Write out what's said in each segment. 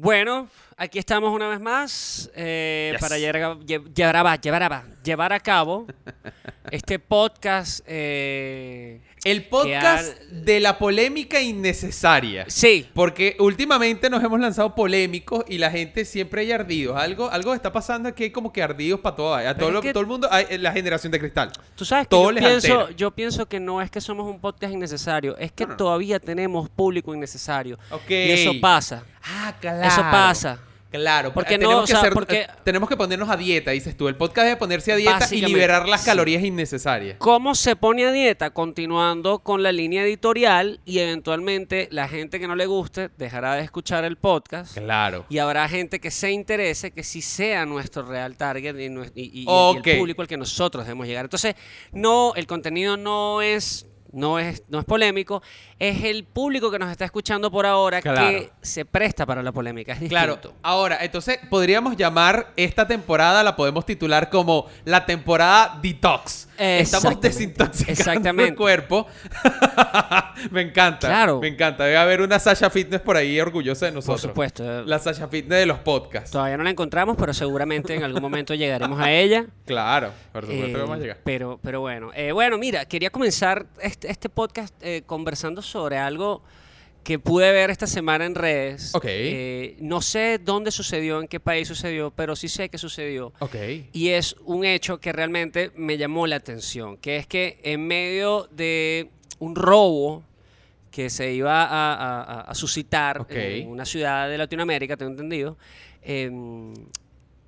Bueno, aquí estamos una vez más eh, Yes. para llevar a, lle- llevar, a, llevar, a, llevar a cabo este podcast. eh, El podcast de la polémica innecesaria. sí, Porque últimamente nos hemos lanzado polémicos y la gente siempre hay ardidos. Algo, algo está pasando aquí, hay como que ardidos para todo. A todo, es lo- que- todo el mundo, hay- la generación de cristal. tú sabes que yo les pienso, altera. yo pienso que no es que somos un podcast innecesario, es que No, no. todavía tenemos público innecesario. Ok. Y eso pasa. Ah, claro. Eso pasa. Claro, Porque no, tenemos o que hacer- porque- eh, tenemos que ponernos a dieta, dices tú. El podcast debe ponerse a dieta y liberar las sí. calorías innecesarias. ¿Cómo se pone a dieta? Continuando con la línea editorial y eventualmente la gente que no le guste dejará de escuchar el podcast. Claro. Y habrá gente que se interese, que sí sea nuestro real target y, y- el público al que nosotros debemos llegar. Entonces, no, el contenido no es, no es, no es polémico, es el público que nos está escuchando por ahora Claro. que se presta para la polémica. Es Claro, distinto. ahora, entonces podríamos llamar esta temporada, la podemos titular como la temporada detox. Estamos desintoxicando el cuerpo. me encanta. Claro. Me encanta. Debe haber una Sasha Fitness por ahí orgullosa de Por nosotros. supuesto. La Sasha Fitness de los podcasts. Todavía no la encontramos, pero seguramente en algún momento llegaremos a ella. Claro, por supuesto Eh, que vamos a llegar. Pero, pero bueno, Eh, bueno, mira, quería comenzar este, este podcast eh, conversando sobre algo que pude ver esta semana en redes. Ok. Eh, no sé dónde sucedió, en qué país sucedió, pero sí sé que sucedió. Ok. Y es un hecho que realmente me llamó la atención, que es que en medio de un robo que se iba a, a- a- a suscitar en una ciudad de Latinoamérica, tengo entendido, eh,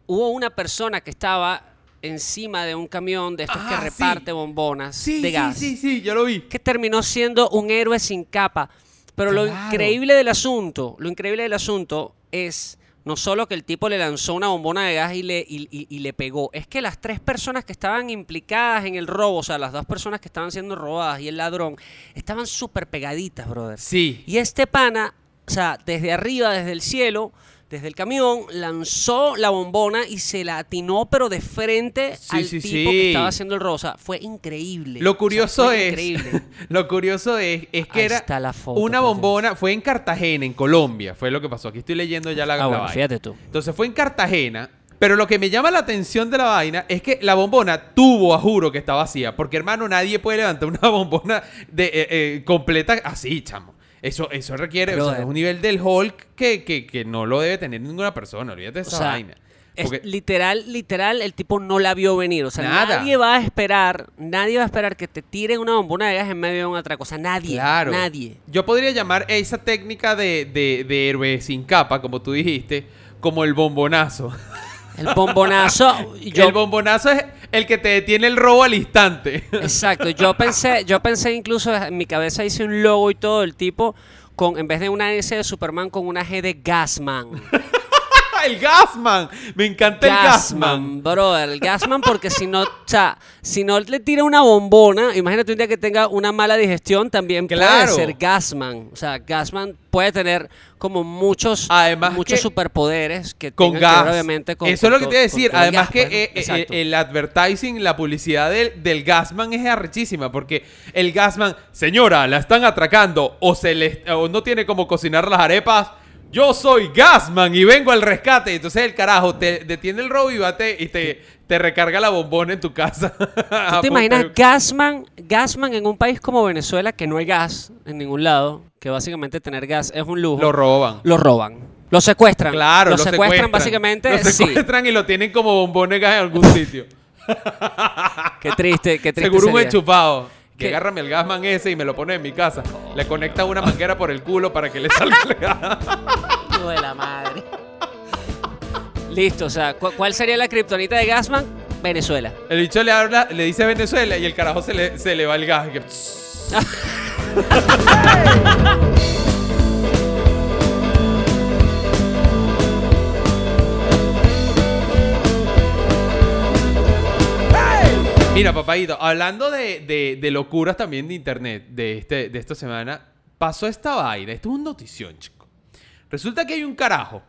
hubo una persona que estaba encima de un camión de estos que Ah, sí. reparte bombonas Sí, de sí, gas, sí, sí, yo lo vi. que terminó siendo un héroe sin capa. Pero lo increíble del asunto, lo increíble del asunto es no solo que el tipo le lanzó una bombona de gas y le, y, y- y le pegó, es que las tres personas que estaban implicadas en el robo, o sea, las dos personas que estaban siendo robadas y el ladrón, estaban súper pegaditas, brother. Sí. Y este pana, o sea, desde arriba, desde el cielo, desde el camión, lanzó la bombona y se la atinó, pero de frente Sí, al sí, tipo sí. que estaba haciendo el sea, fue increíble. Lo O sea, curioso es, Increíble. lo curioso es, es que Ahí era está la foto, una bombona, fue en Cartagena, en Colombia, fue lo que pasó. Aquí estoy leyendo ya la, Ah, bueno, fíjate tú. Entonces fue en Cartagena, pero lo que me llama la atención de la vaina es que la bombona tuvo, a juro, que está vacía, porque hermano, nadie puede levantar una bombona de, eh, eh, completa así, chamo. Eso, eso requiere o sea, un nivel del Hulk que, que, que no lo debe tener ninguna persona, olvídate de O esa sea, vaina. es literal, literal, el tipo no la vio venir. O sea, Nada. nadie va a esperar, nadie va a esperar que te tiren una bombona de gas en medio de una otra cosa. Nadie. Claro. Nadie. Yo podría llamar esa técnica de, de, de héroe sin capa, como tú dijiste, como el bombonazo. El bombonazo. yo, El bombonazo es el que te detiene el robo al instante. Exacto, yo pensé, yo pensé incluso en mi cabeza hice un logo y todo el tipo con en vez de una S de Superman con una G de Gasman. El Gasman. Me encanta el Gasman. brother, el Gasman porque si no, o sea, si no le tira una bombona, imagínate un día que tenga una mala digestión, también Claro. puede ser Gasman. O sea, Gasman puede tener como muchos, Además muchos que- superpoderes que Con tengan que ver, gas. obviamente con Eso es lo que te iba a decir. Además gas, que eh, eh, el advertising, la publicidad del, del Gasman es arrechísima. Porque el Gasman, señora, la están atracando o, se le, o no tiene como cocinar las arepas. Yo soy Gasman y vengo al rescate. Entonces el carajo te detiene el robo y, va te- y te, te recarga la bombona en tu casa. ¿Tú te imaginas Gasman, Gasman en un país como Venezuela que no hay gas en ningún lado, que básicamente tener gas es un lujo? Lo roban. Lo roban. Lo secuestran. Claro, lo, lo secuestran, básicamente. Lo sí. secuestran y lo tienen como bombón de gas en algún sitio. Qué triste, qué triste. Seguro un enchufado. Que agárrame el gasman ese y me lo pone en mi casa. Le conecta una manguera por el culo para que le salga el gas. Hijo de la madre. Listo, o sea, ¿cu- ¿cuál sería la kriptonita de Gasman? Venezuela. El bicho le habla, le dice Venezuela y el carajo se le, se le va el gas. Y que- Mira, papadito, hablando de, de- de locuras también de internet de, este, de esta semana, pasó esta vaina. Esto es una notición, chico. Resulta que hay un carajo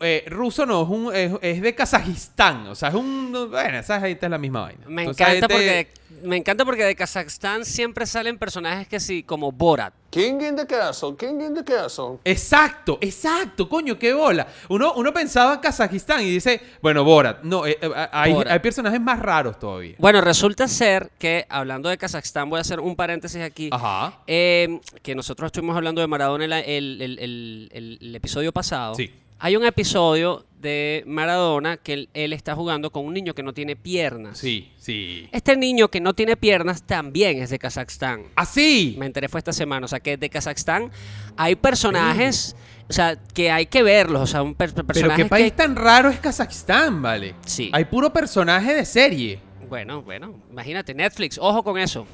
eh, ruso no, es, un, es, es de Kazajistán. O sea, es un. Bueno, esa gente es la misma vaina. Me Entonces, encanta porque me encanta porque de Kazajstán siempre salen personajes que sí, como Borat. King in the castle, king in the castle. Exacto, exacto, coño, qué bola. Uno, uno pensaba en Kazajistán y dice, bueno, Borat. No, eh, eh, hay, Borat. hay personajes más raros todavía. Bueno, resulta ser que, hablando de Kazajstán, voy a hacer un paréntesis aquí. Ajá. Eh, que nosotros estuvimos hablando de Maradona el, el- el- el- el- el episodio pasado. Sí. Hay un episodio de Maradona que él, él está jugando con un niño que no tiene piernas. Sí, sí. Este niño que no tiene piernas también es de Kazajstán. Así. Me enteré fue esta semana. O sea, que de Kazajstán hay personajes, o sea, que hay que verlos. O sea, un per- Pero qué país que- tan raro es Kazajistán, ¿vale? Sí. Hay puro personaje de serie. Bueno, bueno, imagínate, Netflix, ojo con eso.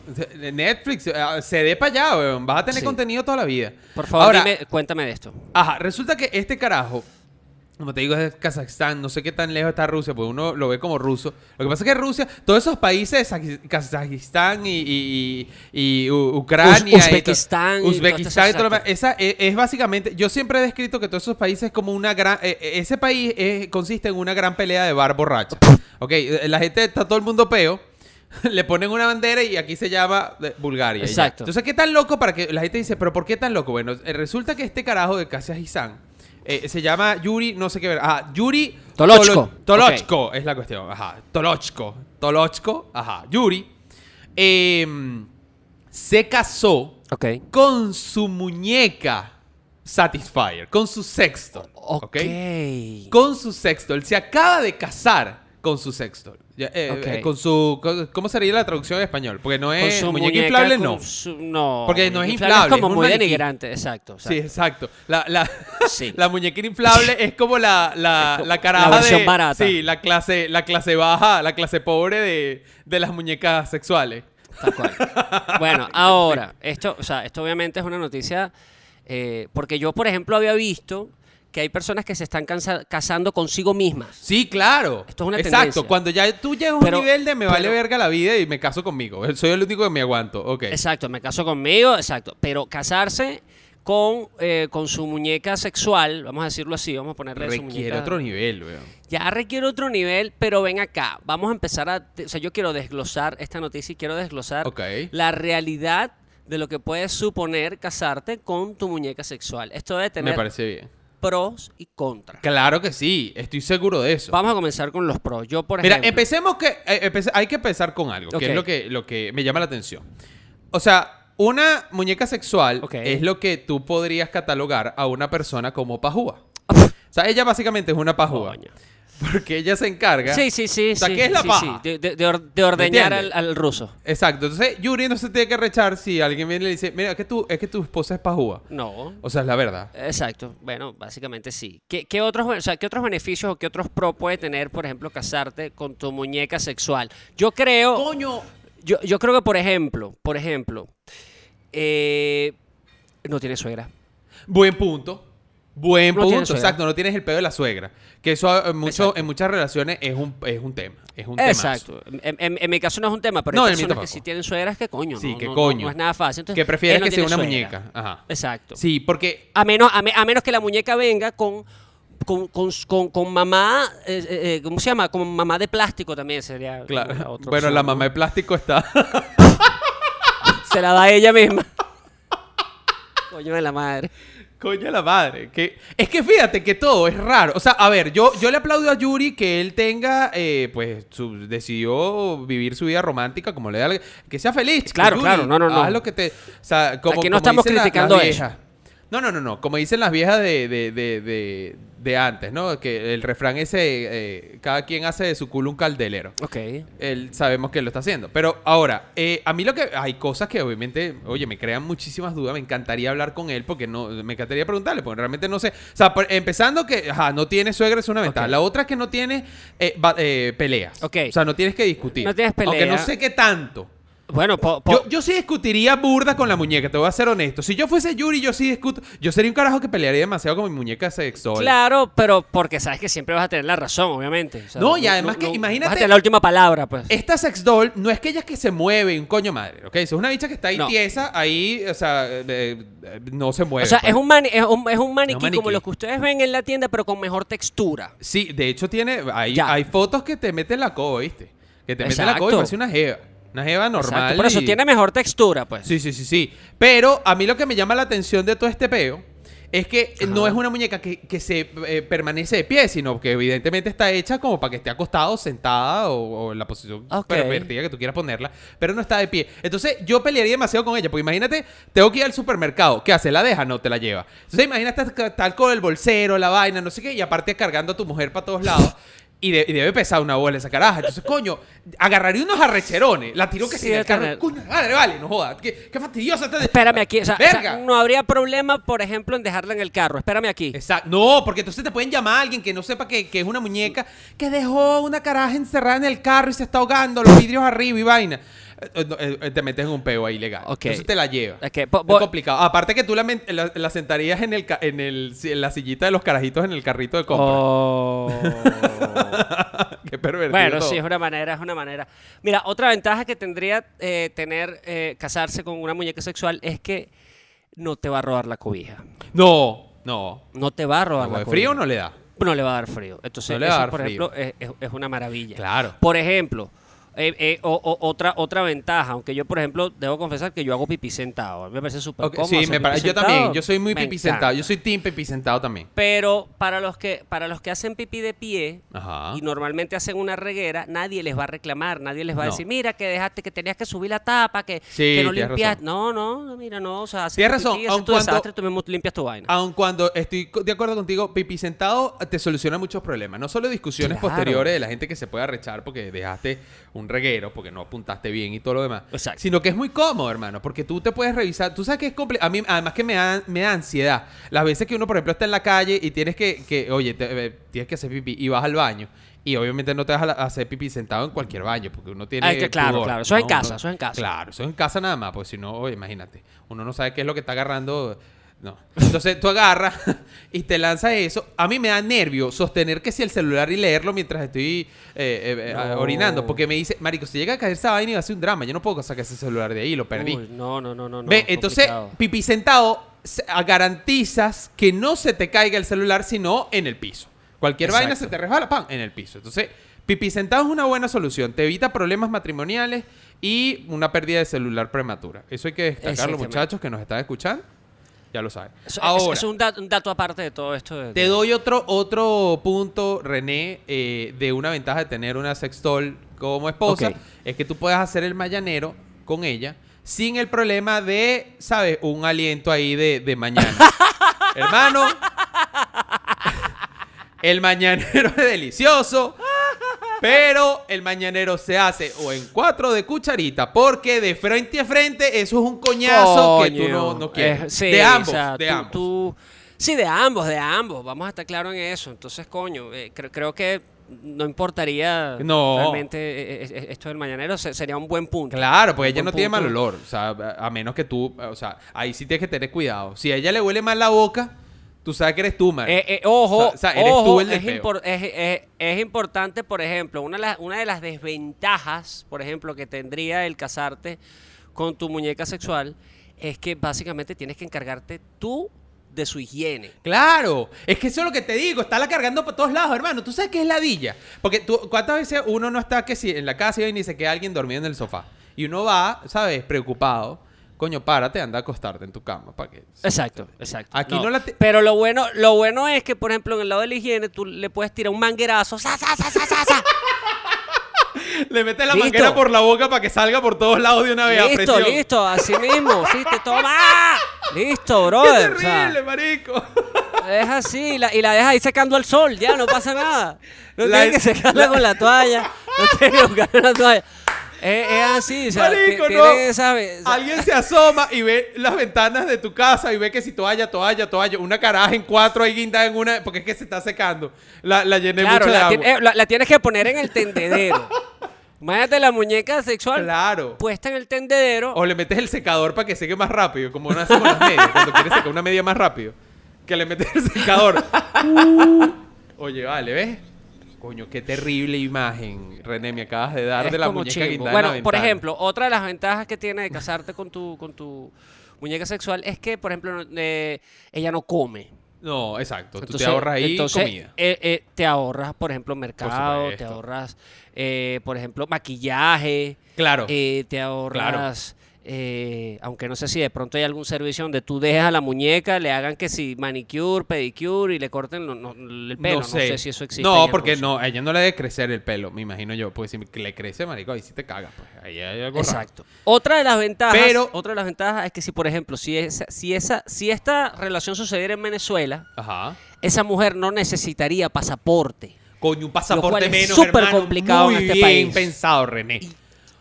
Netflix, eh, se dé para allá, weón. Vas a tener Sí. contenido toda la vida. Por favor, Ahora, dime, cuéntame de esto. Ajá, resulta que este carajo, como te digo, es Kazajstán, no sé qué tan lejos está Rusia, porque uno lo ve como ruso. Lo que pasa es que Rusia, todos esos países, Kazaj- Kazajistán y, y- y- y U- Ucrania, Uz- Uzbekistán y Uzbekistán todo lo todo esa es, es básicamente, yo siempre he descrito que todos esos países como una gran, eh, eh, ese país es- consiste en una gran pelea de bar borracha. Ok, eh, la gente está todo el mundo peo. Le ponen una bandera y aquí se llama eh, Bulgaria. Exacto. Entonces, ¿qué tan loco para que la gente dice, pero ¿por qué tan loco? Bueno, resulta que este carajo de Kazajistán eh, se llama Yuri, no sé qué ver. Ajá, Yuri Tolochko. Tolo- Tolochko es la cuestión. Ajá, Tolochko. Tolochko, ajá. Yuri em, se casó Ok. con su muñeca Satisfyer, con su sexto. Ok. ¿ok? Con su sexto. Él se acaba de casar con su sexto. Eh, Ok. eh, con su. con- ¿Cómo sería la traducción en español? Porque no es. muñeca, muñeca, inflable, no. su- no. Porque no es inflable, Es como muy maniquí. denigrante, exacto. Sí, exacto. La, la, Sí. la muñeca inflable es como la, la, como la la caraja versión de. barata. Sí, la clase, la clase baja, la clase pobre de, de las muñecas sexuales. Tal cual. Bueno, ahora, esto, o sea, esto obviamente es una noticia, eh, porque yo, por ejemplo, había visto que hay personas que se están casando consigo mismas. Sí, claro. Esto es una Exacto. tendencia. Cuando ya tú llegas a Pero- un nivel de me vale pero- verga la vida y me caso conmigo. Soy el único que me aguanto. Ok. Exacto, me caso conmigo, exacto. Pero casarse con, eh, con su muñeca sexual, vamos a decirlo así, vamos a ponerle su Requiere muñeca- otro nivel, weón. Ya requiere otro nivel, pero ven acá, vamos a empezar a... O sea, yo quiero desglosar esta noticia y quiero desglosar la realidad de lo que puede suponer casarte con tu muñeca sexual. Esto debe Me tener parece bien. Pros y contras. Claro que sí. Estoy seguro de eso. Vamos a comenzar con los pros. Yo, por Mira, ejemplo... empecemos que eh, empece- hay que empezar con algo, Ok. que es lo que, lo que me llama la atención. O sea, una muñeca sexual Ok. es lo que tú podrías catalogar a una persona como pajúa. O sea, ella básicamente es una pajúa. Coño. Porque ella se encarga. Sí, sí, sí. O sea, sí, ¿qué es la sí, paja? sí, De, de- de or- de ordeñar al, ruso. Exacto. Entonces, Yuri no se tiene que rechar si alguien viene y le dice, mira, es que, tú, es que tu esposa es pajúa. No. O sea, es la verdad. Exacto. Bueno, básicamente sí. ¿Qué, qué otros, o sea, ¿Qué otros beneficios o qué otros pros puede tener, por ejemplo, casarte con tu muñeca sexual? Yo creo... Coño. Yo, yo creo que, por ejemplo, por ejemplo, eh, no tiene suegra. Buen punto. Buen No punto, exacto. No tienes el pedo de la suegra. Que eso en, mucho- Exacto. en muchas relaciones es un, es un tema. Es un. Exacto. En, en- en mi caso no es un tema, pero No, hay personas que sí tienen suegras que coño. Sí, no, que coño. No, es nada fácil. Entonces, Que prefieres que sea una suegra. muñeca. Ajá. Exacto. Sí, porque A menos, a, me- a menos que la muñeca venga con, con, con, con- con mamá, eh, eh, eh, ¿cómo se llama? Con mamá de plástico también sería. Claro. la Bueno, opción, la ¿no? mamá de plástico está. Se la da ella misma. Coño de la madre. Coño la madre. Que... Es que fíjate que todo es raro. O sea, a ver, yo, yo le aplaudo a Yuri que él tenga, eh, pues, su- decidió vivir su vida romántica como le da. la- Que sea feliz. Claro, Yuri, claro, no, no, no. Haz lo que te. O sea, como, Aquí no como estamos dicen la- criticando eso. No, no, no, no. Como dicen las viejas de, de, de, de, de antes, ¿no? Que el refrán ese, eh, cada quien hace de su culo un caldelero. Ok. Él sabemos que lo está haciendo. Pero ahora, eh, a mí lo que. Hay cosas que obviamente, oye, me crean muchísimas dudas. Me encantaría hablar con él porque no. Me encantaría preguntarle, porque realmente no sé. O sea, por- empezando que, ajá, no tiene suegra, es una ventaja. La otra es que no tiene eh, eh, peleas. Ok. O sea, no tienes que discutir. No tienes Aunque pelea. no sé qué tanto. Bueno, po- po- Yo, yo sí discutiría burda con la muñeca, te voy a ser honesto. Si yo fuese Yuri, yo sí discuto. Yo sería un carajo que pelearía demasiado con mi muñeca sexual. claro, pero porque sabes que siempre vas a tener la razón, obviamente. O sea, No, y además que Vas imagínate- a tener la última palabra, pues. Esta sex doll no es que ella es que se mueve, un coño madre, ¿ok? Es una bicha que está ahí No. tiesa, ahí, o sea, eh, eh, no se mueve. O sea, pues. es un, mani- es, un, es un maniquí maniquí. como los que ustedes ven en la tienda, pero con mejor textura. Sí, de hecho tiene, hay, Ya. hay fotos que te meten la coba, ¿viste? Que te meten la Exacto. coba y parece una jeva. Una jeva normal. Exacto, Por eso y- tiene mejor textura, pues. Sí, sí, sí, sí. Pero a mí lo que me llama la atención de todo este peo es que no es una muñeca que, que se eh, permanece de pie, sino que evidentemente está hecha como para que esté acostado, sentada o, o en la posición pervertida que tú quieras ponerla, pero no está de pie. Entonces yo pelearía demasiado con ella, porque imagínate, tengo que ir al supermercado, ¿qué hace? ¿La deja? No, te la lleva. Entonces imagínate estar con el bolsero, la vaina, no sé qué, y aparte cargando a tu mujer para todos lados. Y, de- y debe pesar una bola esa caraja. Entonces, coño, agarraría unos arrecherones. La tiró que Sí, si en el carro. Coño, madre, vale, no jodas. Qué, qué fastidiosa está. de- Espérame aquí. O sea, o sea, Verga. no habría problema, por ejemplo, en dejarla en el carro. Espérame aquí. Exacto. No, porque entonces te pueden llamar a alguien que no sepa que, que es una muñeca que dejó una caraja encerrada en el carro y se está ahogando, los vidrios arriba y vaina. Eh, eh, te metes en un peo ahí legal. Entonces te la lleva. Ok, po- es complicado. Aparte que tú la, men- la- la sentarías en, el, en, el, en la sillita de los carajitos en el carrito de compra. Oh. Qué pervertido. Bueno, todo. sí, es una manera, es una manera. Mira, otra ventaja que tendría eh, tener eh, casarse con una muñeca sexual es que no te va a robar la cobija. No, no. No te va a robar ¿Agua la de frío cobija. no le da? No le va a dar frío. Entonces, No eso, por frío. ejemplo, es una maravilla. Claro. Por ejemplo, eh, eh, o- o- otra, otra ventaja, aunque yo, por ejemplo, debo confesar que yo hago pipí sentado. Me parece súper Ok, cómodo. sí, me parece. Yo también. Yo soy muy Me pipí encanta. sentado. Yo soy team pipí sentado también. Pero para los que para los que hacen pipí de pie Ajá. y normalmente hacen una reguera, nadie les va a reclamar, nadie les va a decir, mira que dejaste que tenías que subir la tapa, que, Sí, que no razón. No, no, mira, no, o sea, haces Tienes razón, pipí, aun tu cuando- desastre, tú mismo limpias tu vaina. Aun cuando estoy de acuerdo contigo, pipí sentado te soluciona muchos problemas. No solo discusiones Claro. posteriores de la gente que se puede arrechar porque dejaste un reguero, porque no apuntaste bien y todo lo demás. Exacto. Sino que es muy cómodo, hermano, porque tú te puedes revisar. Tú sabes que es complicado. A mí, además que me da, me da ansiedad. Las veces que uno, por ejemplo, está en la calle y tienes que, que oye, te- eh, tienes que hacer pipí y vas al baño. Y obviamente no te vas a hacer pipí sentado en cualquier baño, porque uno tiene. Ah, que claro, pudor, claro. Eso es en casa, eso es en casa. Claro, eso es en casa nada más, pues si no, oye, imagínate. Uno no sabe qué es lo que está agarrando. No. Entonces tú agarras y te lanzas eso. A mí me da nervio sostener que si el celular y leerlo mientras estoy eh, eh, eh, No. orinando. Porque me dice, Marico, si llega a caer esa vaina y va a ser un drama. Yo no puedo sacar ese celular de ahí, lo perdí. Uy, no, no, no, no. Ve, entonces, complicado. pipí sentado, garantizas que no se te caiga el celular, sino en el piso. Cualquier vaina se te resbala, ¡pam! En el piso. Entonces, pipí sentado es una buena solución. Te evita problemas matrimoniales y una pérdida de celular prematura. Eso hay que destacarlo, muchachos que nos están escuchando. Ya lo saben. Eso- es- Ahora, es, un, dato, un dato aparte de todo esto. de- te doy otro, otro punto, René, eh, de una ventaja de tener una sextol como esposa. Es que tú puedes hacer el mañanero con ella sin el problema de, ¿sabes? Un aliento ahí de, de mañana. Hermano, el mañanero es delicioso. Pero el mañanero se hace o en cuatro de cucharita, porque de frente a frente eso es un coñazo que tú no, quieres. sí, de ambos, o sea, de tú- ambos. tú- sí, de ambos, de ambos. Vamos a estar claros en eso. Entonces, coño, eh, cre- creo que no importaría No. realmente eh, eh, esto del mañanero. se- sería un buen punto. Claro, porque ella no tiene mal olor. O sea, a a menos que tú, o sea, ahí sí tienes que tener cuidado. Si a ella le huele mal la boca, tú sabes que eres tú, man. Eh, eh, ojo, O sea, eres ojo, tú el es, impor- es- es- es importante, por ejemplo, una de, las, una de las desventajas, por ejemplo, que tendría el casarte con tu muñeca sexual es que básicamente tienes que encargarte tú de su higiene. Claro, es que eso es lo que te digo, está la cargando por todos lados, hermano. Tú sabes que es ladilla. Porque tú, ¿cuántas veces uno no está que si en la casa y se queda alguien dormido en el sofá? Y uno va, ¿sabes? Preocupado. Coño, párate, anda a acostarte en tu cama. ¿Para qué? Exacto, exacto. Aquí no la Pero lo bueno, lo bueno es que, por ejemplo, en el lado de la higiene, tú le puedes tirar un manguerazo. ¡sa, sa, sa, sa, sa, sa! Le metes la Listo. manguera por la boca para que salga por todos lados de una vez a listo, presión. listo, así mismo. Sí, te toma. Listo, ¡Qué brother. o sea, terrible, marico! Es así, la- y la dejas ahí secando al sol, ya no pasa nada. No La- tienes que secarla con la toalla, no tienes que buscar una toalla. Es, es así, o sea, Marico, ti- no. tienen esa ve- o sea, Alguien se asoma y ve las ventanas de tu casa y ve que si toalla, toalla, toalla, una caraja en cuatro ahí guindada en una, porque es que se está secando. La, la llené claro, mucho de la, agua. tien- eh, la- la tienes que poner en el tendedero. Imagínate la muñeca sexual Claro. puesta en el tendedero. O le metes el secador para que seque más rápido, como uno hace con las medias, cuando quieres secar una media más rápido. Que le metes el secador. Oye, vale, ¿ves? Coño, qué terrible imagen, René, me acabas de dar Es de la como muñeca Bueno, por ejemplo, otra de las ventajas que tiene de casarte con tu, con tu muñeca sexual es que, por ejemplo, eh, ella no come. No, exacto. Tú Entonces- te ahorras ahí entonces, comida. eh, eh, te ahorras, por ejemplo, mercado, te ahorras, eh, por ejemplo, maquillaje, Claro. eh, te ahorras, eh, aunque no sé si de pronto hay algún servicio donde tú dejas a la muñeca, le hagan que si manicure, pedicure y le corten lo- no- el pelo. No sé. si eso existe. No, porque Rusia. no, a ella no le debe crecer el pelo, me imagino yo. Porque si le crece, marico, ahí sí te cagas. Pues ahí hay algo raro. Exacto. Otra de las ventajas, Pero- otra de las ventajas es que si, por ejemplo, si esa, si esa, si esta relación sucediera en Venezuela, Ajá. esa mujer no necesitaría pasaporte. Coño, un pasaporte cual es menos, súper complicado Muy en este bien país. pensado, René.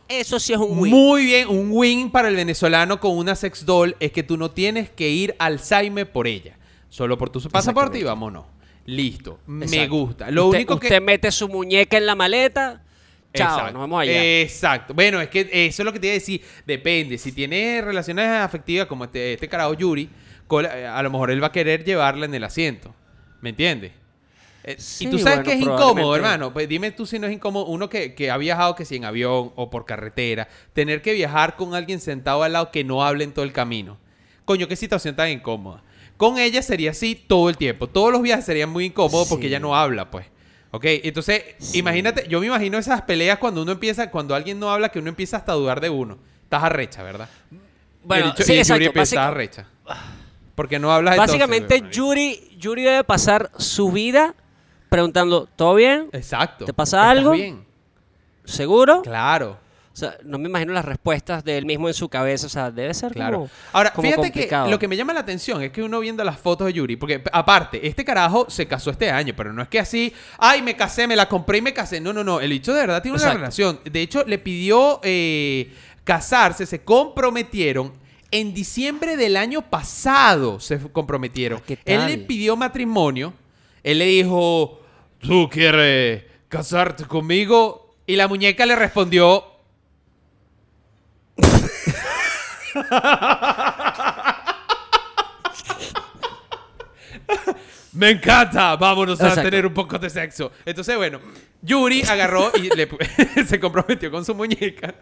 Eso sí es un win. Muy bien, un win para el venezolano con una sex doll es que tú no tienes que ir al Saime por ella. Solo por tu pasaporte y vámonos. Listo. Me gusta. Lo usted, único que. usted mete su muñeca en la maleta. Chao, Exacto. nos vemos allá. Exacto. Bueno, es que eso es lo que te iba a decir. Depende. Si tiene relaciones afectivas como este, este carajo Yuri, con la- a lo mejor él va a querer llevarla en el asiento. ¿Me entiendes? Eh, Sí, y tú sabes bueno, que es incómodo, hermano. Pues dime tú si no es incómodo. Uno que, que ha viajado que si en avión o por carretera, tener que viajar con alguien sentado al lado que no hable en todo el camino. Coño, qué situación tan incómoda. Con ella sería así todo el tiempo. Todos los viajes serían muy incómodos porque ella no habla, pues. Ok, entonces, imagínate, yo me imagino esas peleas cuando uno empieza, cuando alguien no habla, que uno empieza hasta a dudar de uno. Estás arrecha, ¿verdad? Bueno, y el, sí, y el exacto. Yuri empieza Básica- arrecha. Porque no hablas entonces, básicamente. Yuri, Yuri debe pasar su vida preguntando, ¿todo bien? Exacto. ¿Te pasa ¿Estás algo? bien? ¿Seguro? Claro. O sea, no me imagino las respuestas de él mismo en su cabeza. O sea, debe ser Claro. como, Ahora, como fíjate complicado. que lo que me llama la atención es que uno viendo las fotos de Yuri, porque aparte, este carajo se casó este año, pero no es que así, ay, me casé, me la compré y me casé. No, no, no. El bicho de verdad tiene una relación. De hecho, le pidió eh, casarse, se comprometieron. En diciembre del año pasado se comprometieron. Ah, ¿qué Él tal? le pidió matrimonio. Él le dijo, ¿tú quieres casarte conmigo? Y la muñeca le respondió, Me encanta, vámonos a tener un poco de sexo. Entonces, bueno, Yuri agarró y le se comprometió con su muñeca.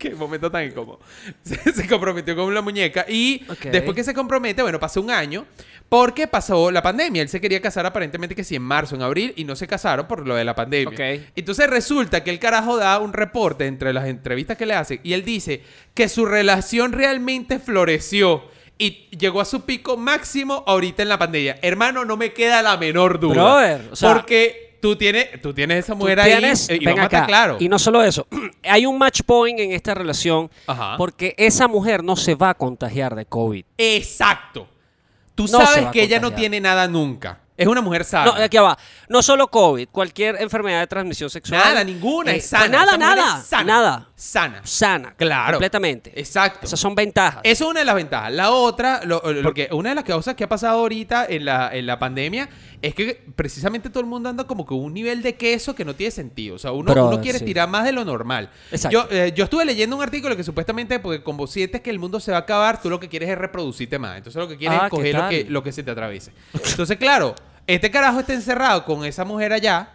Qué momento tan incómodo. Se, se comprometió con la muñeca y después que se compromete, bueno, pasó un año porque pasó la pandemia. Él se quería casar aparentemente que sí en marzo, en abril y no se casaron por lo de la pandemia. Ok. Entonces resulta que el carajo da un reporte entre las entrevistas que le hacen y él dice que su relación realmente floreció y llegó a su pico máximo ahorita en la pandemia. Hermano, no me queda la menor duda. Brother, o sea- porque tú tienes, tú tienes esa mujer tienes- ahí eh, y ven vamos a estar acá, claro. Y no solo eso, hay un match point en esta relación Ajá. porque esa mujer no se va a contagiar de COVID. Exacto. Tú No sabes que ella no tiene nada nunca. Es una mujer sana. No, aquí va. No solo COVID, cualquier enfermedad de transmisión sexual. Nada, ninguna. Eh, es sana. pues nada, nada. es sana. Nada. Sana. Sana. Claro. Completamente. Exacto. Esas son ventajas. Eso es una de las ventajas. La otra, lo- lo- porque una de las cosas que ha pasado ahorita en la, en la pandemia es que precisamente todo el mundo anda como con un nivel de queso que no tiene sentido. O sea, uno, uno quiere sí. tirar más de lo normal. Exacto. Yo, eh, yo estuve leyendo un artículo que supuestamente, porque como sientes que el mundo se va a acabar, tú lo que quieres es reproducirte más. Entonces lo que quieres Ah, es ¿qué coger lo que, lo que se te atraviese. Entonces, claro, este carajo está encerrado con esa mujer allá.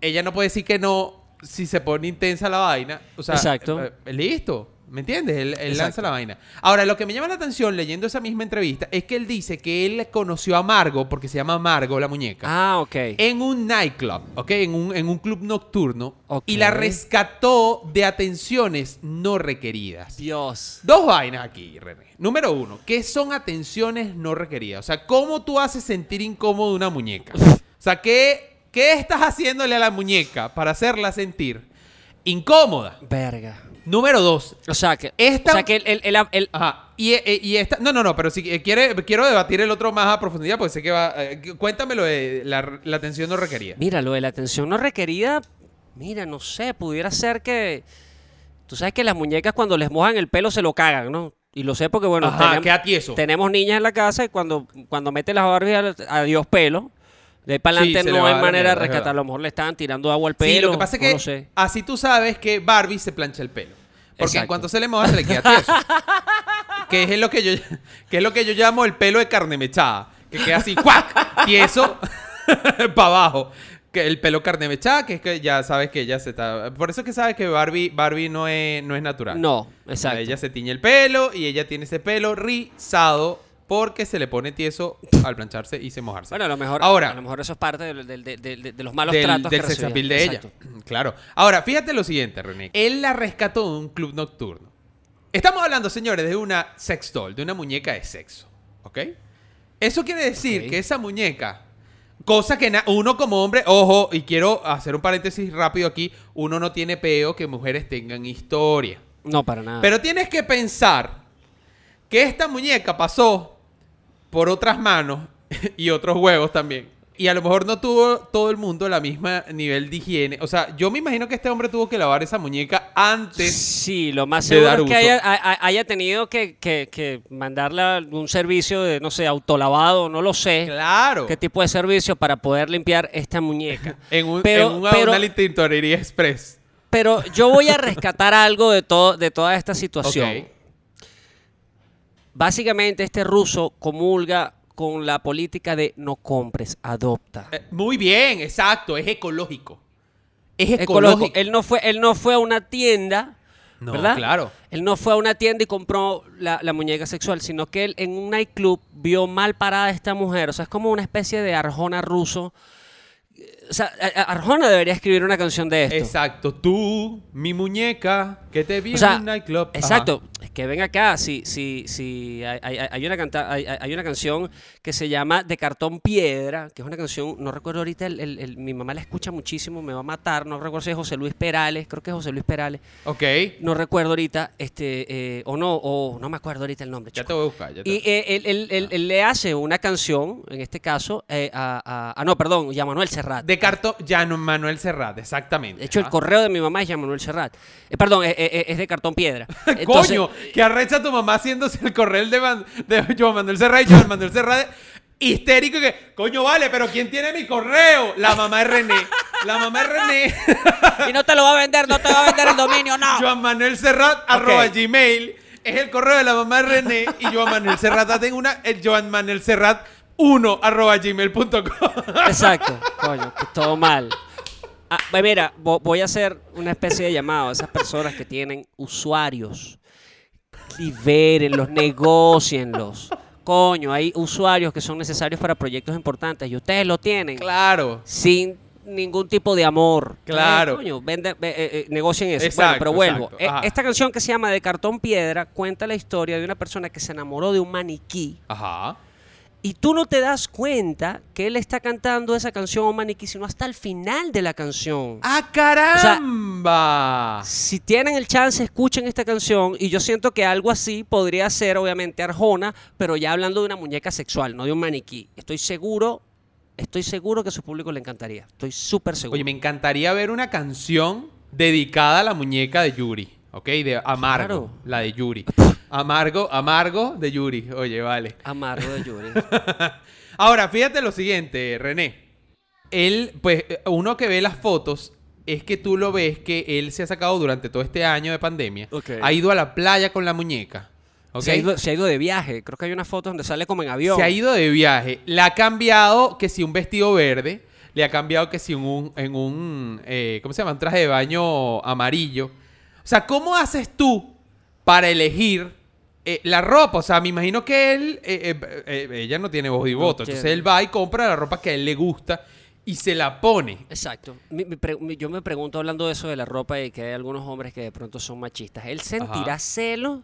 Ella no puede decir que no si se pone intensa la vaina. O sea, Exacto. eh, eh, listo. ¿Me entiendes? Él, él lanza la vaina. Ahora, lo que me llama la atención leyendo esa misma entrevista es que él dice que él conoció a Margo, porque se llama Margo la muñeca, Ah, ok. en un nightclub, ¿ok? En un, en un club nocturno. Ok. Y la rescató de atenciones no requeridas. Dios. Dos vainas aquí, René. Número uno, ¿qué son atenciones no requeridas? O sea, ¿cómo tú haces sentir incómodo una muñeca? O sea, ¿qué, qué estás haciéndole a la muñeca para hacerla sentir incómoda? Verga. Número dos, O sea que. Esta- O sea que el, el- el- el- Ajá. Y, eh, y esta. No, no, no, pero si eh, quiere, quiero debatir el otro más a profundidad, porque sé que va. eh, cuéntame lo de la, la atención no requerida. Mira, lo de la atención no requerida. Mira, no sé, pudiera ser que. Tú sabes que las muñecas cuando les mojan el pelo se lo cagan, ¿no? Y lo sé porque, bueno, Ajá, tenem- queda tieso. tenemos niñas en la casa y cuando, cuando mete las Barbies, adiós pelo. De ahí para adelante no hay manera de es rescatar. A lo mejor le estaban tirando agua al pelo. Sí, lo que pasa es que sé. así tú sabes que Barbie se plancha el pelo. Porque en cuanto se le moja se le queda tieso. que es lo que yo que es lo que yo llamo el pelo de carne mechada, que queda así cuac, tieso para abajo. Que el pelo carne mechada, que es que ya sabes que ella se está Por eso es que sabes que Barbie Barbie no es no es natural. No, exacto. Ella se tiñe el pelo y ella tiene ese pelo rizado porque se le pone tieso al plancharse y se mojarse. Bueno, a lo mejor, Ahora, a lo mejor eso es parte de, los malos del, tratos del que sex appeal de ella. Claro. Ahora, fíjate lo siguiente, René. Él la rescató de un club nocturno. Estamos hablando, señores, de una sex doll, de una muñeca de sexo. ¿Ok? Eso quiere decir que esa muñeca, cosa que uno como hombre, ojo, y quiero hacer un paréntesis rápido aquí, uno no tiene peo que mujeres tengan historia. No, para nada. Pero tienes que pensar que esta muñeca pasó por otras manos y otros huevos también. Y a lo mejor no tuvo todo el mundo la misma nivel de higiene. O sea, yo me imagino que este hombre tuvo que lavar esa muñeca antes. Sí, lo más seguro es que haya, a- a- haya tenido que, que, que mandarle un servicio de, no sé, autolavado, no lo sé. Claro. qué tipo de servicio para poder limpiar esta muñeca. En, un, Pero- en una, pero- una express. Pero yo voy a rescatar algo de, todo, de toda esta situación. Básicamente este ruso comulga con la política de no compres, adopta. Eh, muy bien, exacto. Es ecológico. Es Ecológico. ecológico. Él no fue, él no fue a una tienda, No, ¿verdad? claro. Él no fue a una tienda y compró la, la muñeca sexual, sino que él en un nightclub vio mal parada a esta mujer. O sea, es como una especie de Arjona ruso. O sea, a- a- Arjona debería escribir una canción de esto. Exacto. Tú, mi muñeca, que te vi O sea, en un nightclub. Ajá. Exacto, es que ven acá, si, si, si hay, hay- hay una canta- hay, una canción que se llama De Cartón Piedra, que es una canción, no recuerdo ahorita, el- el- el- mi mamá la escucha muchísimo, me va a matar, no recuerdo si es José Luis Perales, creo que es José Luis Perales, Ok. no recuerdo ahorita, este, eh, o no, o no me acuerdo ahorita el nombre. Ya te voy a buscar. ya te- Y eh, él, él- él- él le hace una canción, en este caso, eh, a, a- ah, no, perdón, ya Manuel Serrat. De cartón, ya no Manuel Serrat, exactamente. De hecho, el correo de mi mamá es ya Manuel Serrat. Eh, perdón, eh, eh, es de cartón piedra. Entonces, Coño, que arrecha tu mamá haciéndose el correo de, Man- de Joan Manuel Serrat y Joan Manuel Serrat histérico y que, coño, vale, pero ¿quién tiene mi correo? La mamá es René. La mamá es René. Y no te lo va a vender, no te va a vender el dominio, no. Joan Manuel Serrat arroba gmail. Es el correo de la mamá de René y Joan Manuel Serrat tengo una, el Joan Manuel Serrat 1 arroba gmail.com. Exacto. Coño, que todo mal. Ah, pues mira, vo- voy a hacer una especie de llamado a esas personas que tienen usuarios. Libérenlos, negocienlos. Coño, hay usuarios que son necesarios para proyectos importantes y ustedes lo tienen Claro. sin ningún tipo de amor. Claro. Eh, coño, vende- ve- eh, eh, negocien eso. Exacto, bueno, pero vuelvo. exacto. Eh. Esta canción que se llama De Cartón Piedra cuenta la historia de una persona que se enamoró de un maniquí Ajá. Y tú no te das cuenta que él está cantando esa canción a un maniquí, sino hasta el final de la canción. ¡Ah, caramba! Si tienen el chance, escuchen esta canción y yo siento que algo así podría ser obviamente Arjona, pero ya hablando de una muñeca sexual, no de un maniquí. Estoy seguro, estoy seguro que a su público le encantaría. Estoy súper seguro. Oye, me encantaría ver una canción dedicada a la muñeca de Yuri, ¿ok? De Amargo, Claro. la de Yuri. Amargo, Amargo de Yuri. Oye, vale. Amargo de Yuri. Ahora, fíjate lo siguiente, René. Él, pues, eh, uno que ve las fotos es que tú lo ves que él se ha sacado durante todo este año de pandemia. Ok. Ha ido a la playa con la muñeca. ¿ok? se, ha ido, se ha ido de viaje. Creo que hay una foto donde sale como en avión. Se ha ido de viaje. Le ha cambiado que si un vestido verde. Le ha cambiado que si un, en un eh, ¿cómo se llama? Un traje de baño amarillo. O sea, ¿cómo haces tú para elegir eh, la ropa? O sea, me imagino que él, eh, eh, eh, ella no tiene voz y voto. Entonces él va y compra la ropa que a él le gusta y se la pone. Exacto. Mi- mi pre- mi- yo me pregunto, hablando de eso de la ropa y que hay algunos hombres que de pronto son machistas, ¿él sentirá Ajá. celo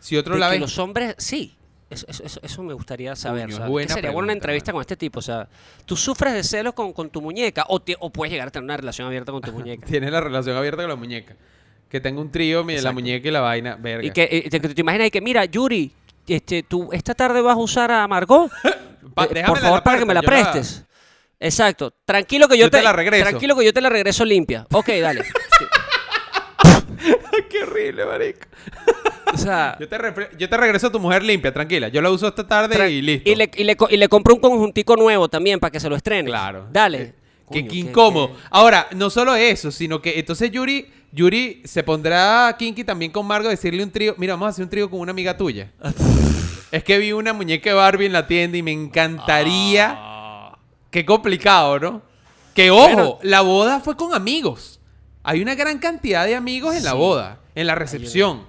Si otro de la que ve. los hombres... Sí. Eso, eso- eso- eso me gustaría saber. Coño, es buena sería buena una pregunta, entrevista con este tipo. O sea, tú sufres de celos con, con tu muñeca o, te- o puedes llegar a tener una relación abierta con tu muñeca. Tiene la relación abierta con la muñeca. Que tenga un trío, mire, la Exacto. muñeca y la vaina. Verga. y que te, que te imaginas y que, mira, Yuri, este, tú esta tarde vas a usar a Margot. Pa- Eh, déjamela por en favor, para que me la puerta, yo la- prestes. Exacto. Tranquilo que yo, Yo te la regreso. Tranquilo que yo te la regreso limpia. Ok, dale. Sí. Qué horrible, marico. O sea, Yo te, refre- yo te regreso a tu mujer limpia, tranquila. Yo la uso esta tarde tra- y listo. Y le, y, le, co- y le compro un conjuntico nuevo también para que se lo estrene. Claro. Dale. Eh, Qué, Coño, qué incómodo. Ahora, no solo eso, sino que entonces Yuri, Yuri se pondrá kinky también con Margo a decirle un trío. Mira, vamos a hacer un trío con una amiga tuya. es que vi una muñeca de Barbie en la tienda y me encantaría. Ah. Qué complicado, ¿no? Que ojo, Bueno. la boda fue con amigos. Hay una gran cantidad de amigos en la boda, en la recepción.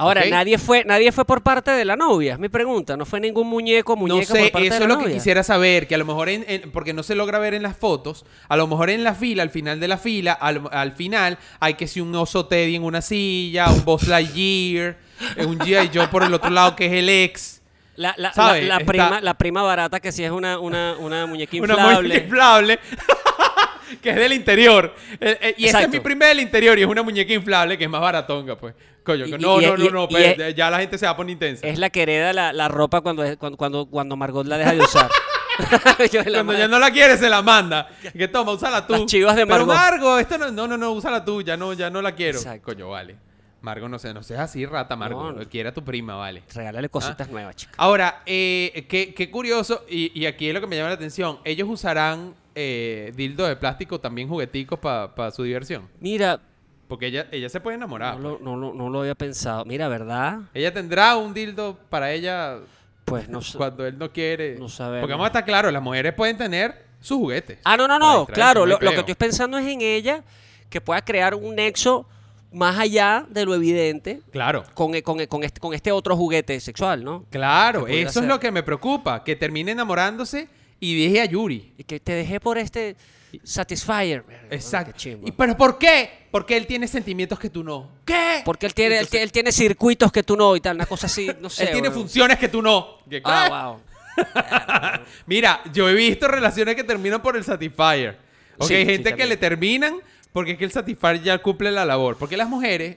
Ahora, ¿ok? nadie fue nadie fue por parte de la novia, es mi pregunta. No fue ningún muñeco, muñeca No sé, por parte eso de es la lo que novia. quisiera saber, que a lo mejor, en, en- porque no se logra ver en las fotos, a lo mejor en la fila, al final de la fila, al, al final, hay que si un oso Teddy en una silla, un Buzz Lightyear, eh, un G.I. Joe por el otro lado que es el ex, La, la, la- prima, la prima barata que sí es una, una, una muñeca una inflable. muñeca inflable, que es del interior. Eh, eh, y esa es mi prima del interior y es una muñeca inflable que es más baratonga, pues. Coño, Y- no, y- no, y- no, no, y- pues, ya la gente se va a poner intensa. Es la que hereda la, la ropa cuando, cuando, cuando, cuando Margot la deja de usar. Cuando ya no la quiere, se la manda. Que toma, úsala tú. Las chivas de Pero Margot. Margo, esto no, no, no, no, úsala tú. Ya no, ya no la quiero. Exacto. Coño, vale. Margo, no sé, no seas así, rata, Margo. No. Quiere a tu prima, vale. Regálale cositas Ah. nuevas, chica. Ahora, eh, qué, qué curioso, y, y aquí es lo que me llama la atención. Ellos usarán eh, dildo de plástico, también jugueticos para su diversión. Mira, Porque ella, ella se puede enamorar. no lo, no, lo- no lo había pensado. Mira, ¿verdad? Ella tendrá un dildo para ella Pues no sé. cuando él no quiere. No sabemos. Porque vamos a estar claros, las mujeres pueden tener sus juguetes. Ah, no, no, no. Claro, lo, lo que estoy pensando es en ella que pueda crear un nexo más allá de lo evidente Claro. con, e- con, e- con este, con este otro juguete sexual, ¿no? Claro, eso es lo que me preocupa, que termine enamorándose y deje a Yuri. Y que te dejé por este Satisfyer. Exacto. ¿Y pero por qué? Porque él tiene sentimientos que tú no. ¿Qué? Porque él tiene, él, Entonces, él tiene circuitos que tú no y tal, una cosa así, no sé. él tiene funciones que tú no. ¿Qué? Ah, wow. Mira, yo he visto relaciones que terminan por el Satisfyer. Ok, Sí, sí, gente que le terminan porque es que el Satisfyer ya cumple la labor. Porque las mujeres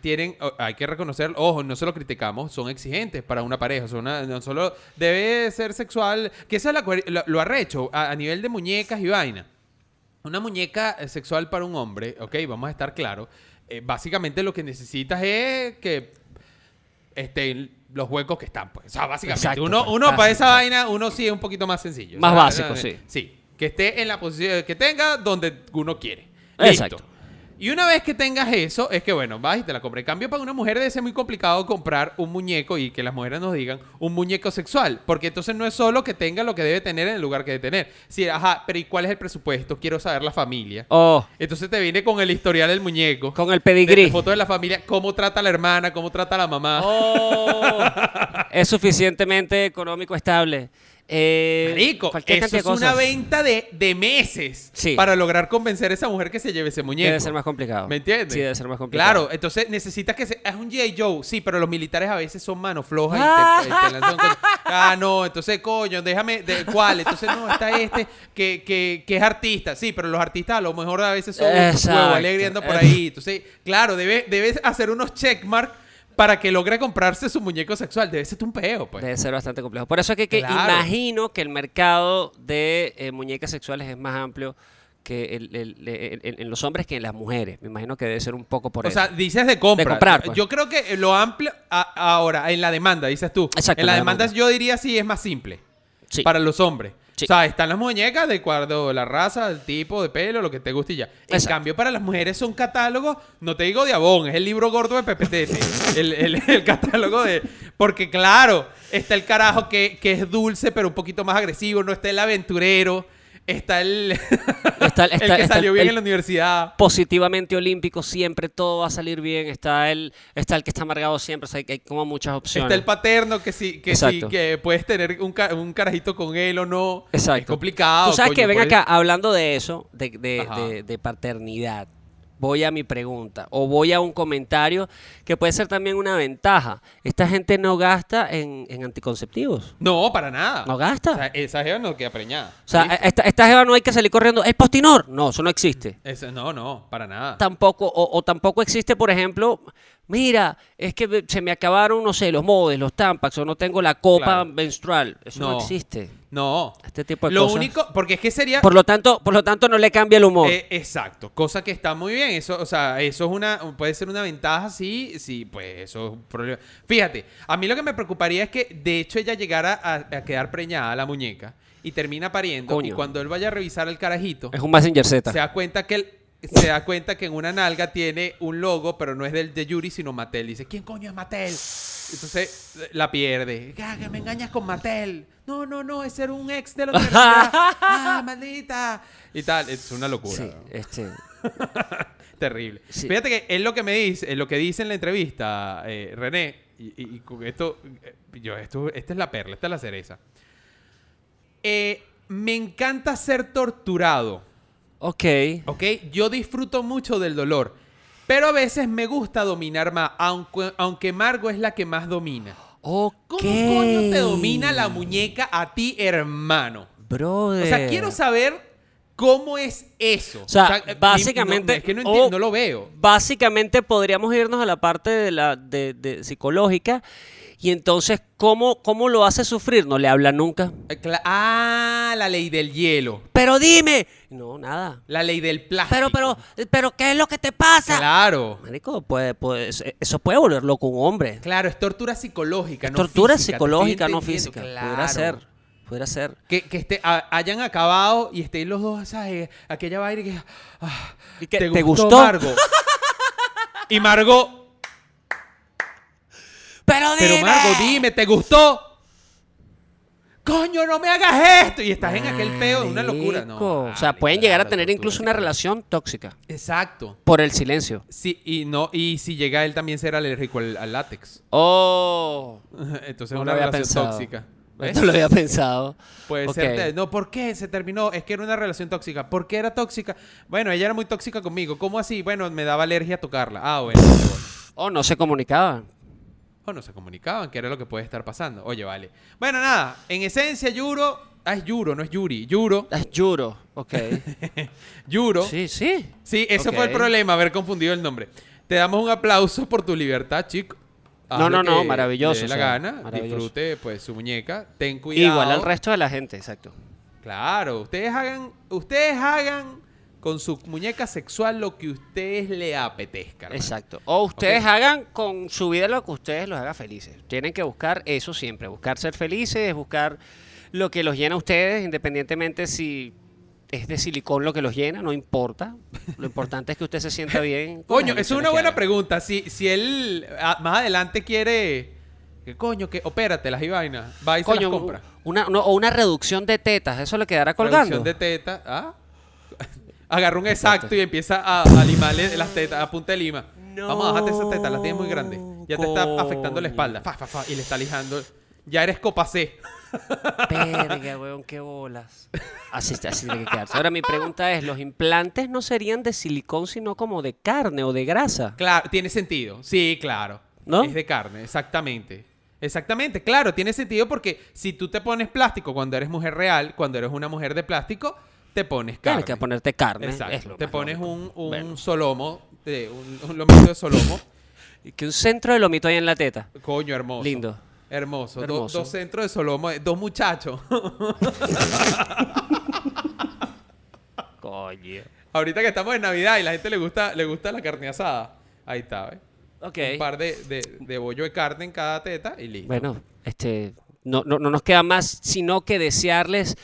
tienen, hay que reconocer, ojo, no se lo criticamos, son exigentes para una pareja. Son una- no solo debe ser sexual, que eso es la lo, lo arrecho a, a nivel de muñecas y vaina. Una muñeca eh, sexual para un hombre, ok, vamos a estar claros. eh, básicamente lo que necesitas es que estén los huecos que están, pues. O sea, básicamente, Exacto, uno, pues, uno para esa vaina, uno sí es un poquito más sencillo. Más O sea, básico, eh, sí. Sí, que esté en la posición, que tenga donde uno quiere. Exacto. Listo. Y una vez que tengas eso, es que bueno, vas y te la compré. En cambio, para una mujer debe ser muy complicado comprar un muñeco y que las mujeres nos digan un muñeco sexual. Porque entonces no es solo que tenga lo que debe tener en el lugar que debe tener. Sí, ajá, pero ¿y cuál es el presupuesto? Quiero saber la familia. Oh, Entonces te viene con el historial del muñeco. con el de- pedigrí. de fotos de la familia, cómo trata a la hermana, cómo trata a la mamá. Oh, es suficientemente económico estable. Eh, Marico, eso es una venta de, de meses Sí. para lograr convencer a esa mujer que se lleve ese muñeco. Debe ser más complicado. ¿Me entiendes? Sí, debe ser más complicado. Claro, entonces necesitas que se... Es un G.I. Joe, sí, pero los militares a veces son manos flojas Ah. y te, lanzan Ah, no, entonces, coño, déjame... De, ¿Cuál? Entonces, no, está este que, que, que es artista. Sí, pero los artistas a lo mejor a veces son huevo alegre por ahí. Entonces, claro, debes debe hacer unos checkmark para que logre comprarse su muñeco sexual. Debe ser un peo, pues. Debe ser bastante complejo. Por eso es que, que Claro. imagino que el mercado de eh, muñecas sexuales es más amplio que el- el- en los hombres que en las mujeres. Me imagino que debe ser un poco por O eso. sea, dices de compra. De comprar, pues. Yo creo que lo amplio a- ahora en la demanda, dices tú. Exacto, En la la demanda, demanda. yo diría sí es más simple sí. para los hombres. Sí. O sea, están las muñecas de acuerdo a la raza, el tipo de pelo, lo que te guste y ya. En Exacto. cambio, para las mujeres son catálogos, no te digo de Avon, es el libro gordo de PPT. el, el- el catálogo de... Porque claro, está el carajo que, que es dulce, pero un poquito más agresivo. No está el aventurero. Está el, Está- el está- que está salió el- bien en la universidad. Positivamente olímpico, siempre todo va a salir bien. Está el, está el que está amargado siempre. O sea, hay, hay como muchas opciones. Está el paterno que sí, que sí, Exacto. que puedes tener un, un carajito con él o no. Exacto. Es complicado. Tú sabes coño, que ven acá, hablando de eso, de, de- de paternidad, voy a mi pregunta o voy a un comentario que puede ser también una ventaja. Esta gente no gasta en, en anticonceptivos. No, para nada. No gasta. O sea, esa jeva no queda preñada. O sea, esta, esta jeva no hay que salir corriendo. ¡El postinor! No, eso no existe. Esa- no, no, para nada. Tampoco, o, o tampoco existe, por ejemplo, Mira, es que se me acabaron, no sé, los modes, los tampax, o no tengo la copa Claro. menstrual. Eso no, No. existe. No. Este tipo de Lo cosas. único, porque es que sería... Por lo tanto, por lo tanto, no le cambia el humor. Eh, exacto, cosa que está muy bien. Eso, o sea, eso es una, puede ser una ventaja, sí, sí, pues eso es un problema. Fíjate, a mí lo que me preocuparía es que de hecho ella llegara a, a quedar preñada la muñeca y termina pariendo y cuando él vaya a revisar el carajito es un Messenger Z. se da cuenta que él se da cuenta que en una nalga tiene un logo, pero no es del de Yuri, sino Mattel. Dice, ¿quién coño es Mattel? Entonces la pierde. Ah, que me engañas con Mattel. No, no, no, ese era un ex de la universidad. ah, maldita. Y tal, es una locura. Sí, ¿no? este. Terrible. Sí. Fíjate que es lo que me dice, es lo que dice en la entrevista eh, René, y, y- y con esto, eh, yo, esto, esta es la perla, esta es la cereza. Eh, me encanta ser torturado, Ok. ¿ok? Yo disfruto mucho del dolor, pero a veces me gusta dominar más, aunque, aunque Margo es la que más domina. Ok. ¿Cómo coño te domina la muñeca a ti, hermano? Brother. O sea, quiero saber cómo es eso. O sea, eh, básicamente. no, es que no, entiendo, no lo veo. Básicamente podríamos irnos a la parte de la de, de psicológica. Y entonces, ¿cómo, ¿cómo lo hace sufrir? No le habla nunca. Eh, Ah, la ley del hielo. Pero dime. No, nada. La ley del plástico. Pero, pero, pero, ¿qué es lo que te pasa? Claro. Marico, puede, puede- eso puede volver loco un hombre. Claro, es tortura psicológica, no Tortura física, psicológica, no física. claro. Pudiera ser. Pudiera ser. Que, que esté- a- hayan acabado y estén los dos, ¿sabes? Aquella vaina que. ah, ¿Y qué, ¿Te, te gustó, gustó? Margo? y Margo. Pero dime. Pero Margo, dime, ¿te gustó? Coño, no me hagas esto. Y estás en aquel peo, una locura. No, o sea, pueden llegar a tener incluso una relación tóxica Exacto. por el silencio. Sí, y no, y si llega él también será alérgico al, al látex. Oh. Entonces es No una lo había relación pensado. tóxica. ¿Ves? No lo había pensado. Puede ser. No, ¿por qué se terminó? Es que era una relación tóxica. ¿Por qué era tóxica? Bueno, ella era muy tóxica conmigo. ¿Cómo así? Bueno, me daba alergia a tocarla. Ah, bueno. bueno. Oh, no se comunicaban. O no se comunicaban, que era lo que puede estar pasando. Oye, vale. Bueno, nada. En esencia, Yuro. Ah, es Yuro, no es Yuri. Yuro. Ah, Juro. Ok. Yuro. sí, sí. Sí, ese fue el problema, haber confundido el nombre. Te damos un aplauso por tu libertad, chico. Haz No, no, no, maravilloso, le dé la o sea, gana, disfrute pues su muñeca. Ten cuidado. Igual al resto de la gente, exacto. Claro, ustedes hagan, ustedes hagan con su muñeca sexual lo que ustedes le apetezca. hermano. Exacto. O ustedes hagan con su vida lo que ustedes los haga felices. Tienen que buscar eso siempre, buscar ser felices, buscar lo que los llena a ustedes, independientemente si es de silicón lo que los llena, no importa. Lo importante es que usted se sienta bien. Coño, es una buena haga. pregunta. Si, si él más adelante quiere que coño, que opérate las y vainas, va y se Coño, las compra. una, no, o una reducción de tetas, eso le quedará colgando. Reducción de teta, ¿ah? Agarra un exacto y empieza a, a limarle las tetas a punta de lima. Vamos a bajarte esa teta, las tienes muy grande. Ya te está afectando la espalda. Fa, fa, fa, y le está lijando. Ya eres copa C. Verga, weón, qué bolas. Así, así tiene que quedarse. Ahora mi pregunta es, ¿los implantes no serían de silicón sino como de carne o de grasa? Claro, tiene sentido. Sí, claro. ¿No? Es de carne, exactamente. Exactamente, claro, tiene sentido porque si tú te pones plástico cuando eres mujer real, cuando eres una mujer de plástico, te pones carne. Tienes que ponerte carne. Exacto. es lo te pones lógico. un, un Bueno. solomo, de, un, un lomito de solomo. Y que un centro de lomito ahí en la teta. Coño, hermoso. Lindo. Hermoso. Do- Hermoso. dos centros de solomo, eh, dos muchachos. Coño. Ahorita que estamos en Navidad y la gente le gusta, le gusta la carne asada. Ahí está, ¿ves? Ok. Un par de, de, de bollo de carne en cada teta y listo. Bueno, este, no, no, no nos queda más sino que desearles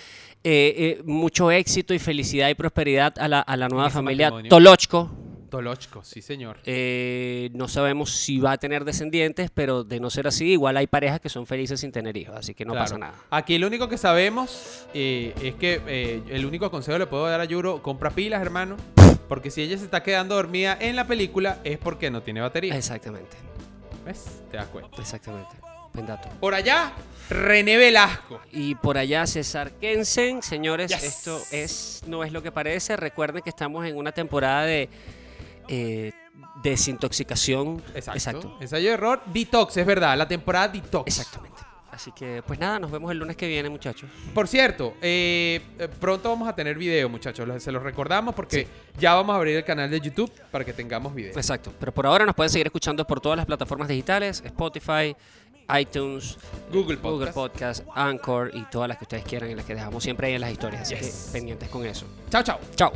eh, eh, mucho éxito y felicidad y prosperidad a la, a la nueva familia matrimonio. Tolochko. Tolochco, sí, señor. Eh, no sabemos si va a tener descendientes, pero de no ser así, igual hay parejas que son felices sin tener hijos, así que no Claro. pasa nada. Aquí lo único que sabemos eh, es que eh, el único consejo que le puedo dar a Yuro, compra pilas, hermano. Porque si ella se está quedando dormida en la película es porque no tiene batería. Exactamente, ¿Ves? Te das cuenta. exactamente. Por allá, René Velasco. Y por allá César Kensen, señores, Yes. esto es no es lo que parece. Recuerden que estamos en una temporada de eh, desintoxicación. Exacto. Exacto. Ensayo de error. Detox, es verdad. La temporada Detox. Exactamente. Así que, pues nada, nos vemos el lunes que viene, muchachos. Por cierto, eh, eh, pronto vamos a tener video, muchachos. Se los recordamos porque ya vamos a abrir el canal de YouTube para que tengamos video. Exacto. Pero por ahora nos pueden seguir escuchando por todas las plataformas digitales, Spotify, iTunes, Google Podcast. Google Podcast, Anchor y todas las que ustedes quieran, en las que dejamos siempre ahí en las historias. Así que pendientes con eso. Chao, chao. Chao.